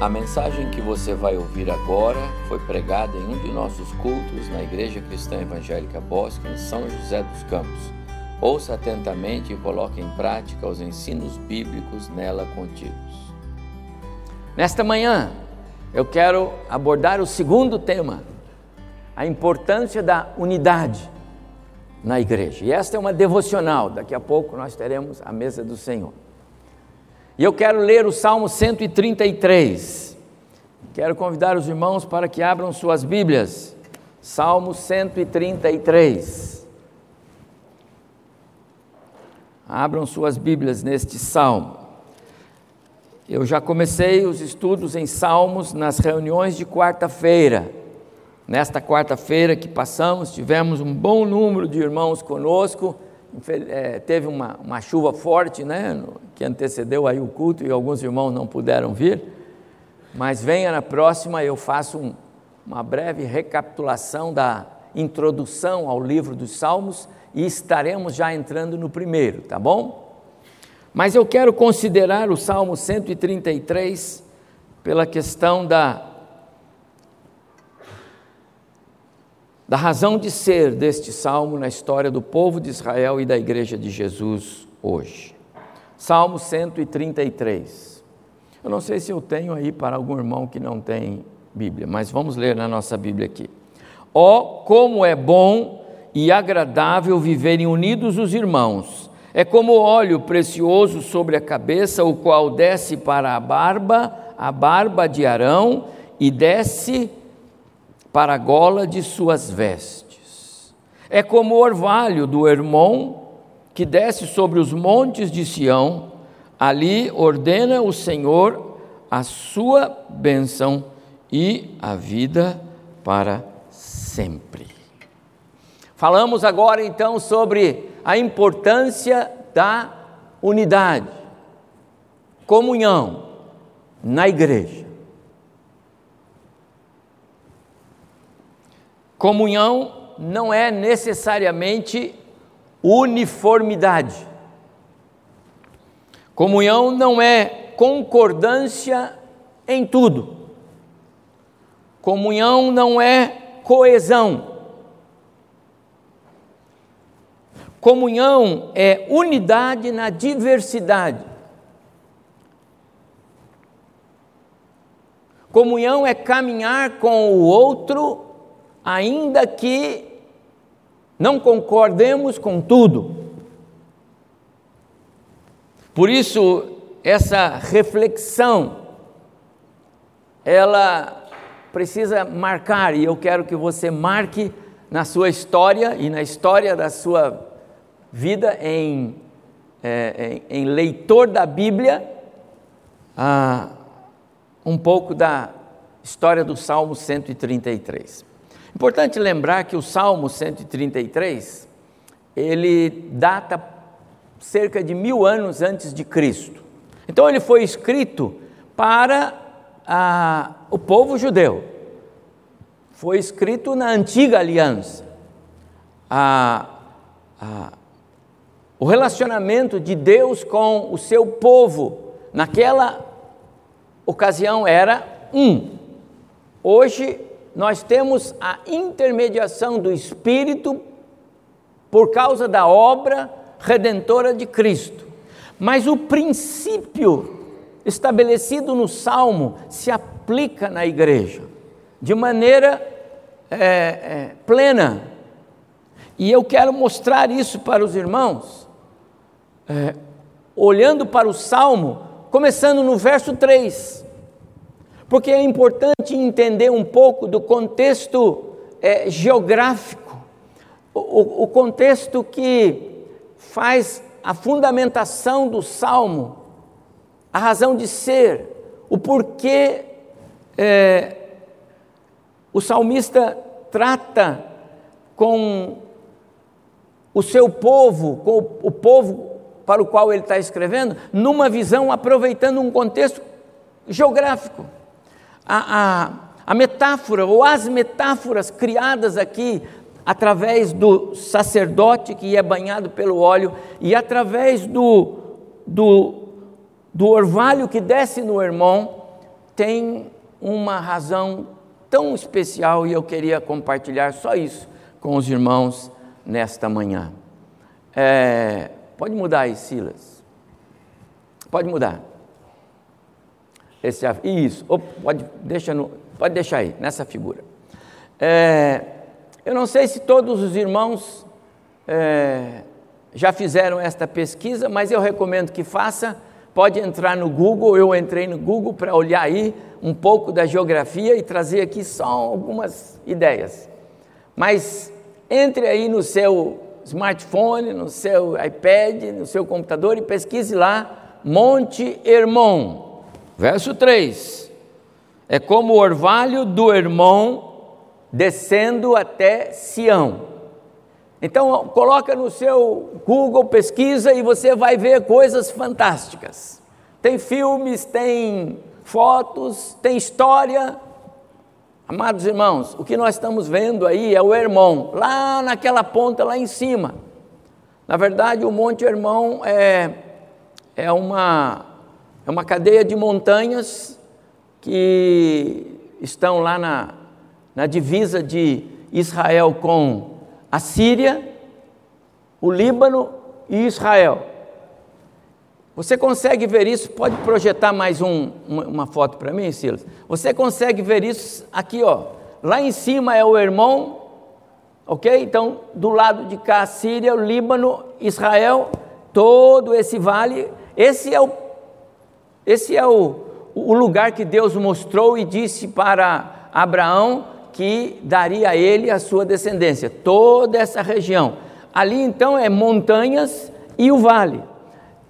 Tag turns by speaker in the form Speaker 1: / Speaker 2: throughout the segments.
Speaker 1: A mensagem que você vai ouvir agora foi pregada em um de nossos cultos na Igreja Cristã Evangélica Bosque, em São José dos Campos. Ouça atentamente e coloque em prática os ensinos bíblicos nela contidos.
Speaker 2: Nesta manhã, eu quero abordar o segundo tema, a importância da unidade na igreja. E esta é uma devocional, daqui a pouco nós teremos a mesa do Senhor. E eu quero ler o Salmo 133. Quero convidar os irmãos para que abram suas Bíblias. Salmo 133. Abram suas Bíblias neste salmo. Eu já comecei os estudos em salmos nas reuniões de quarta-feira. Nesta quarta-feira que passamos, tivemos um bom número de irmãos conosco é, teve uma, uma, chuva forte, né, que antecedeu aí o culto e alguns irmãos não puderam vir, mas venha na próxima, eu faço um, uma breve recapitulação da introdução ao livro dos Salmos e estaremos já entrando no primeiro, tá bom? Mas eu quero considerar o Salmo 133 pela questão da da razão de ser deste salmo na história do povo de Israel e da igreja de Jesus hoje. Salmo 133. Eu não sei se eu tenho aí para algum irmão que não tem Bíblia, mas vamos ler na nossa Bíblia aqui. Ó, oh, como é bom e agradável viverem unidos os irmãos. É como óleo precioso sobre a cabeça, o qual desce para a barba, a barba de Arão, e desce para a gola de suas vestes. É como o orvalho do Hermon que desce sobre os montes de Sião, ali ordena o Senhor a sua bênção e a vida para sempre. Falamos agora então sobre a importância da unidade, comunhão na igreja. Comunhão não é necessariamente uniformidade. Comunhão não é concordância em tudo. Comunhão não é coesão. Comunhão é unidade na diversidade. Comunhão é caminhar com o outro ainda que não concordemos com tudo. Por isso, essa reflexão, ela precisa marcar, e eu quero que você marque na sua história e na história da sua vida em, é, em, em leitor da Bíblia, ah, um pouco da história do Salmo 133. Importante lembrar que o Salmo 133, ele data cerca de mil anos antes de Cristo. Então ele foi escrito para a, o povo judeu. Foi escrito na antiga aliança. A, a, o relacionamento de Deus com o seu povo naquela ocasião era um. Hoje nós temos a intermediação do Espírito por causa da obra redentora de Cristo. Mas o princípio estabelecido no Salmo se aplica na igreja de maneira é, é, plena. E eu quero mostrar isso para os irmãos, é, olhando para o Salmo, começando no verso 3 porque é importante entender um pouco do contexto é, geográfico, o, o contexto que faz a fundamentação do salmo, a razão de ser, o porquê é, o salmista trata com o seu povo, com o, o povo para o qual ele está escrevendo, numa visão aproveitando um contexto geográfico a, a, a metáfora ou as metáforas criadas aqui através do sacerdote que é banhado pelo óleo e através do, do, do orvalho que desce no irmão, tem uma razão tão especial e eu queria compartilhar só isso com os irmãos nesta manhã. É, pode mudar aí, Silas. Pode mudar. Esse, isso, pode, deixa no, pode deixar aí, nessa figura. É, eu não sei se todos os irmãos é, já fizeram esta pesquisa, mas eu recomendo que faça. Pode entrar no Google, eu entrei no Google para olhar aí um pouco da geografia e trazer aqui só algumas ideias. Mas entre aí no seu smartphone, no seu iPad, no seu computador e pesquise lá Monte Hermon, verso 3. É como o orvalho do Hermon descendo até Sião. Então, coloca no seu Google, pesquisa e você vai ver coisas fantásticas. Tem filmes, tem fotos, tem história. Amados irmãos, o que nós estamos vendo aí é o Hermon, lá naquela ponta lá em cima. Na verdade, o Monte Hermon é, é, uma, é uma cadeia de montanhas que estão lá na, na divisa de Israel com a Síria, o Líbano e Israel. Você consegue ver isso? Pode projetar mais um, uma, uma, foto para mim, Silas? Você consegue ver isso aqui, ó. Lá em cima é o Hermon, ok? Então, do lado de cá, Síria, Líbano, Israel, todo esse vale. Esse é o, esse é o, o lugar que Deus mostrou e disse para Abraão que daria a ele a sua descendência, toda essa região. Ali então é montanhas e o vale.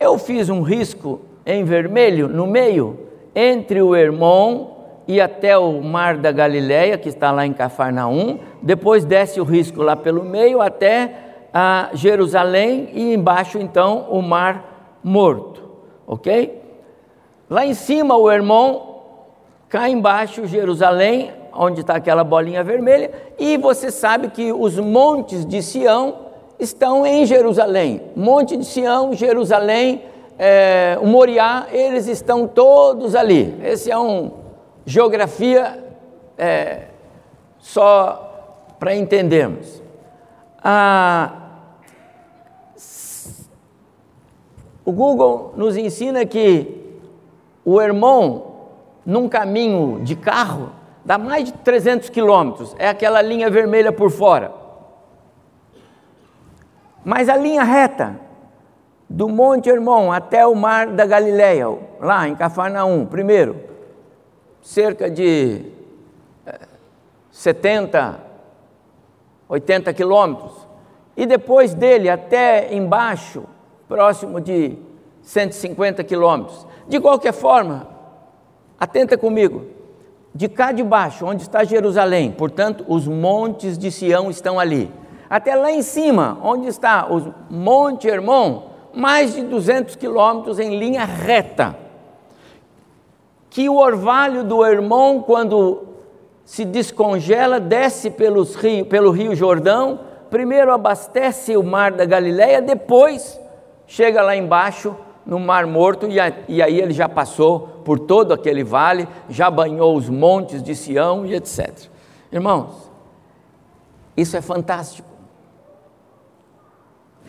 Speaker 2: Eu fiz um risco em vermelho no meio entre o Hermon e até o mar da Galileia, que está lá em Cafarnaum, depois desce o risco lá pelo meio até a Jerusalém e embaixo então o mar morto, ok? Lá em cima o Hermon, cá embaixo Jerusalém, onde está aquela bolinha vermelha, e você sabe que os montes de Sião estão em Jerusalém. Monte de Sião, Jerusalém, é, o Moriá, eles estão todos ali. Esse é um geografia é, só para entendermos. Ah, o Google nos ensina que o Hermon, num caminho de carro, dá mais de 300 quilômetros, é aquela linha vermelha por fora. Mas a linha reta do Monte Hermon até o mar da Galileia, lá em Cafarnaum, primeiro, cerca de 70, eh, 80 quilômetros, e depois dele até embaixo, próximo de 150 quilômetros. De qualquer forma, atenta comigo, de cá de baixo, onde está Jerusalém, portanto, os montes de Sião estão ali até lá em cima, onde está o Monte Hermon, mais de 200 quilômetros em linha reta. Que o orvalho do Hermon, quando se descongela, desce pelos rio, pelo rio Jordão, primeiro abastece o mar da Galileia, depois chega lá embaixo no Mar Morto e, e aí ele já passou por todo aquele vale, já banhou os montes de Sião e etc. Irmãos, isso é fantástico.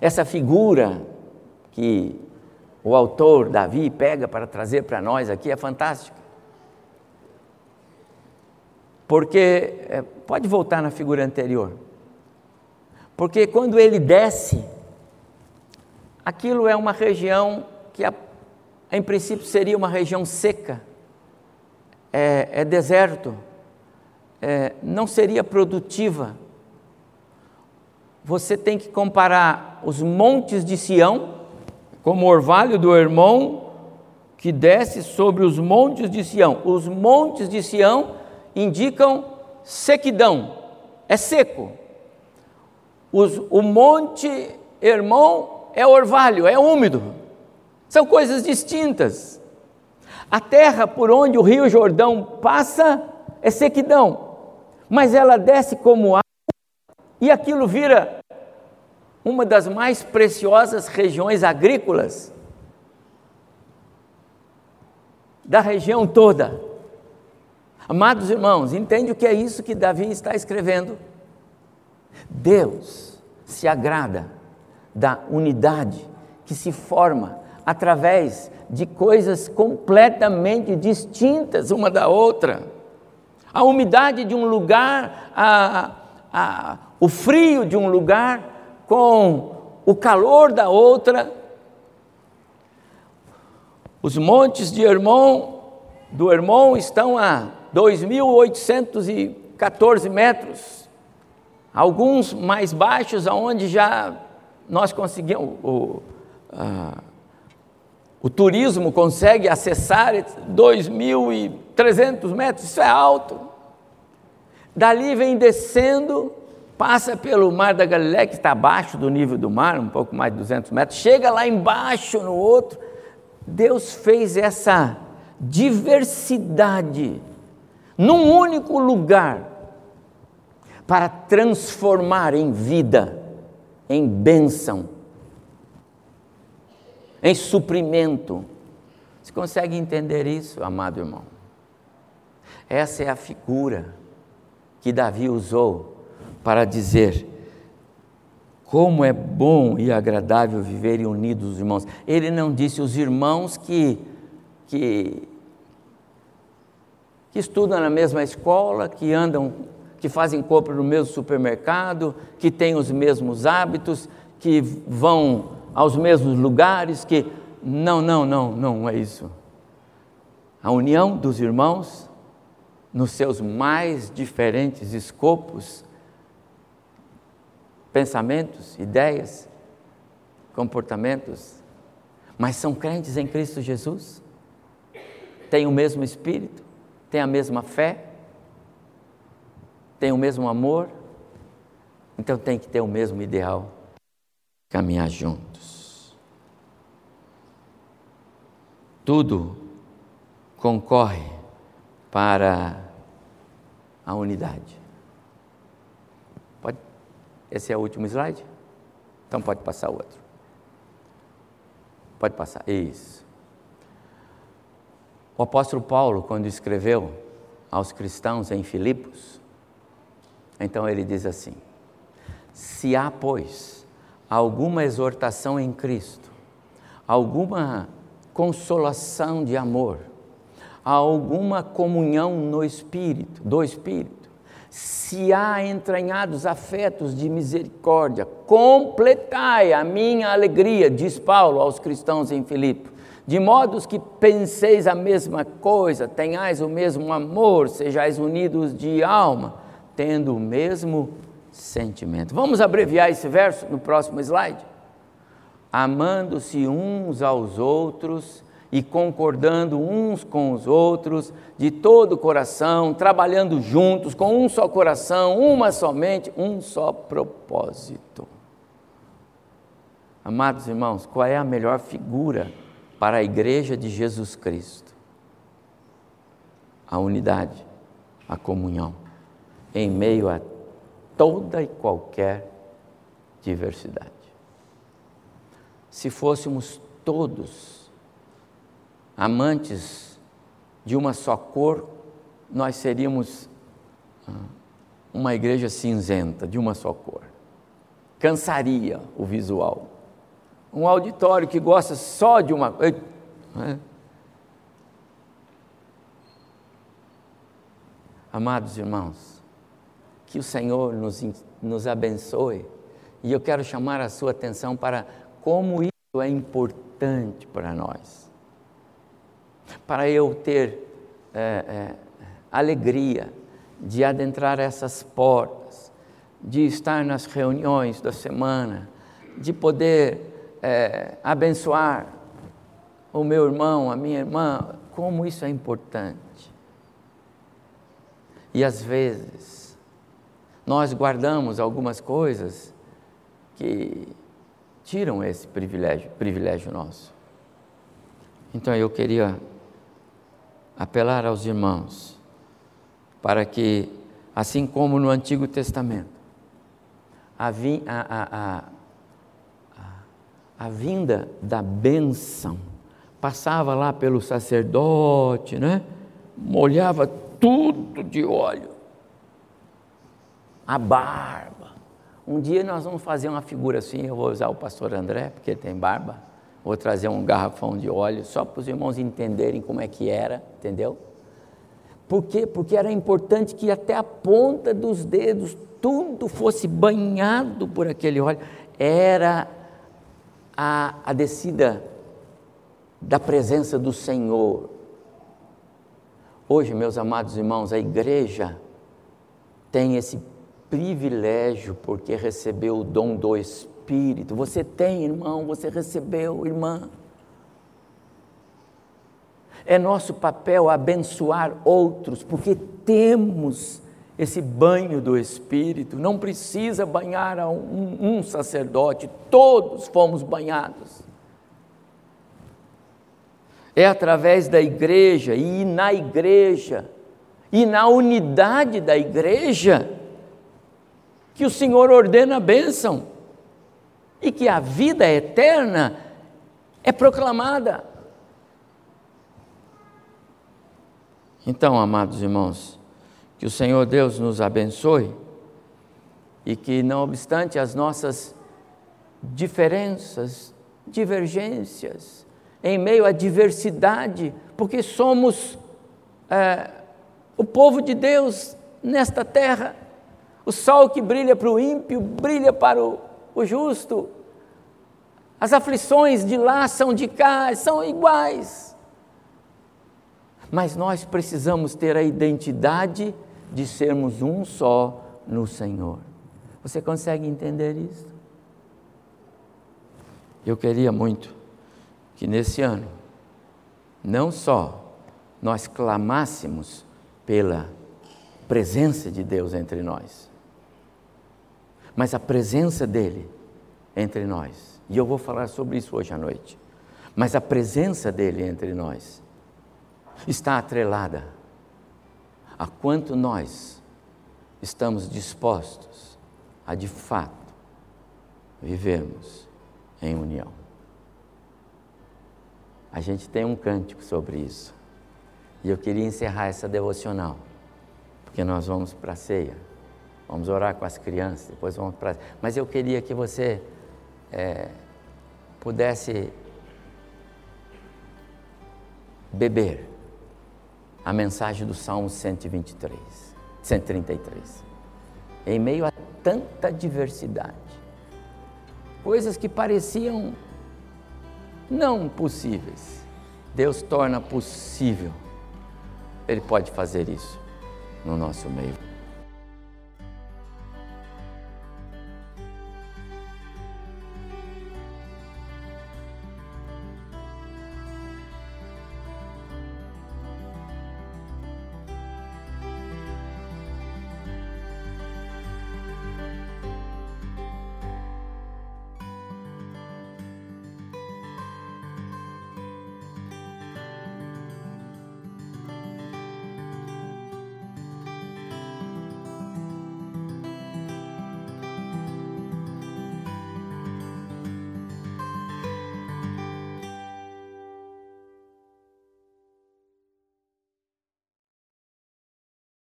Speaker 2: Essa figura que o autor Davi pega para trazer para nós aqui é fantástica. Porque, é, pode voltar na figura anterior. Porque quando ele desce, aquilo é uma região que, a, em princípio, seria uma região seca, é, é deserto, é, não seria produtiva você tem que comparar os montes de Sião, como o orvalho do irmão que desce sobre os montes de Sião. Os montes de Sião indicam sequidão, é seco. Os, o monte irmão é orvalho, é úmido. São coisas distintas. A terra por onde o rio Jordão passa é sequidão, mas ela desce como água e aquilo vira uma das mais preciosas regiões agrícolas da região toda. Amados irmãos, entende o que é isso que Davi está escrevendo? Deus se agrada da unidade que se forma através de coisas completamente distintas uma da outra. A umidade de um lugar, a, a, o frio de um lugar com o calor da outra. Os montes de Hermon, do Hermon estão a 2.814 metros, alguns mais baixos, aonde já nós conseguimos, o, o turismo consegue acessar 2.300 metros, isso é alto. Dali vem descendo, passa pelo Mar da Galileia, que está abaixo do nível do mar, um pouco mais de 200 metros, chega lá embaixo no outro. Deus fez essa diversidade num único lugar para transformar em vida, em bênção em suprimento. Você consegue entender isso, amado irmão? Essa é a figura que Davi usou para dizer como é bom e agradável viverem unidos os irmãos. Ele não disse os irmãos que, que, que estudam na mesma escola, que andam, que fazem compra no mesmo supermercado, que têm os mesmos hábitos, que vão aos mesmos lugares, que. Não, não, não, não é isso. A união dos irmãos, nos seus mais diferentes escopos, pensamentos, ideias, comportamentos, mas são crentes em Cristo Jesus, têm o mesmo Espírito, têm a mesma fé, têm o mesmo amor, então tem que ter o mesmo ideal, caminhar junto. Tudo concorre para a unidade. Pode? Esse é o último slide? Então pode passar o outro. Pode passar. Isso. O apóstolo Paulo, quando escreveu aos cristãos em Filipos, então ele diz assim: Se há, pois, alguma exortação em Cristo, alguma consolação de amor, alguma comunhão no Espírito, do Espírito, se há entranhados afetos de misericórdia, completai a minha alegria, diz Paulo aos cristãos em Filipe, de modos que penseis a mesma coisa, tenhais o mesmo amor, sejais unidos de alma, tendo o mesmo sentimento. Vamos abreviar esse verso no próximo slide? Amando-se uns aos outros e concordando uns com os outros, de todo o coração, trabalhando juntos, com um só coração, uma somente, um só propósito. Amados irmãos, qual é a melhor figura para a igreja de Jesus Cristo? A unidade, a comunhão, em meio a toda e qualquer diversidade se fôssemos todos amantes de uma só cor, nós seríamos ah, uma igreja cinzenta, de uma só cor. Cansaria o visual. Um auditório que gosta só de uma. É? Amados irmãos, que o Senhor nos, nos abençoe e eu quero chamar a sua atenção para como isso é importante para nós. Para eu ter é, é, alegria de adentrar essas portas, de estar nas reuniões da semana, de poder é, abençoar o meu irmão, a minha irmã, como isso é importante. E às vezes, nós guardamos algumas coisas que tiram esse privilégio, privilégio nosso. Então eu queria apelar aos irmãos para que, assim como no Antigo Testamento, a, a, a, a vinda da bênção passava lá pelo sacerdote, né? molhava tudo de óleo. A barba. Um dia nós vamos fazer uma figura assim, eu vou usar o pastor André, porque ele tem barba. Vou trazer um garrafão de óleo, só para os irmãos entenderem como é que era, entendeu? Por quê? Porque era importante que até a ponta dos dedos tudo fosse banhado por aquele óleo. Era a, a descida da presença do Senhor. Hoje, meus amados irmãos, a igreja tem esse privilégio porque recebeu o dom do Espírito. Você tem, irmão, você recebeu, irmã. É nosso papel abençoar outros, porque temos esse banho do Espírito. Não precisa banhar um, um sacerdote, todos fomos banhados. É através da igreja e na igreja e na unidade da igreja que o Senhor ordena a bênção e que a vida eterna é proclamada. Então, amados irmãos, que o Senhor Deus nos abençoe e que, não obstante as nossas diferenças, divergências, em meio à diversidade, porque somos é, o povo de Deus nesta terra. O sol que brilha para o ímpio, brilha para o, o justo. As aflições de lá são de cá, são iguais. Mas nós precisamos ter a identidade de sermos um só no Senhor. Você consegue entender isso? Eu queria muito que nesse ano, não só nós clamássemos pela presença de Deus entre nós, mas a presença dele entre nós. E eu vou falar sobre isso hoje à noite. Mas a presença dele entre nós está atrelada a quanto nós estamos dispostos a de fato vivermos em união. A gente tem um cântico sobre isso. E eu queria encerrar essa devocional, porque nós vamos para a ceia, vamos orar com as crianças, depois vamos para. Mas eu queria que você é, pudesse beber a mensagem do Salmo 123, 133. Em meio a tanta diversidade, coisas que pareciam não possíveis, Deus torna possível. Ele pode fazer isso no nosso meio.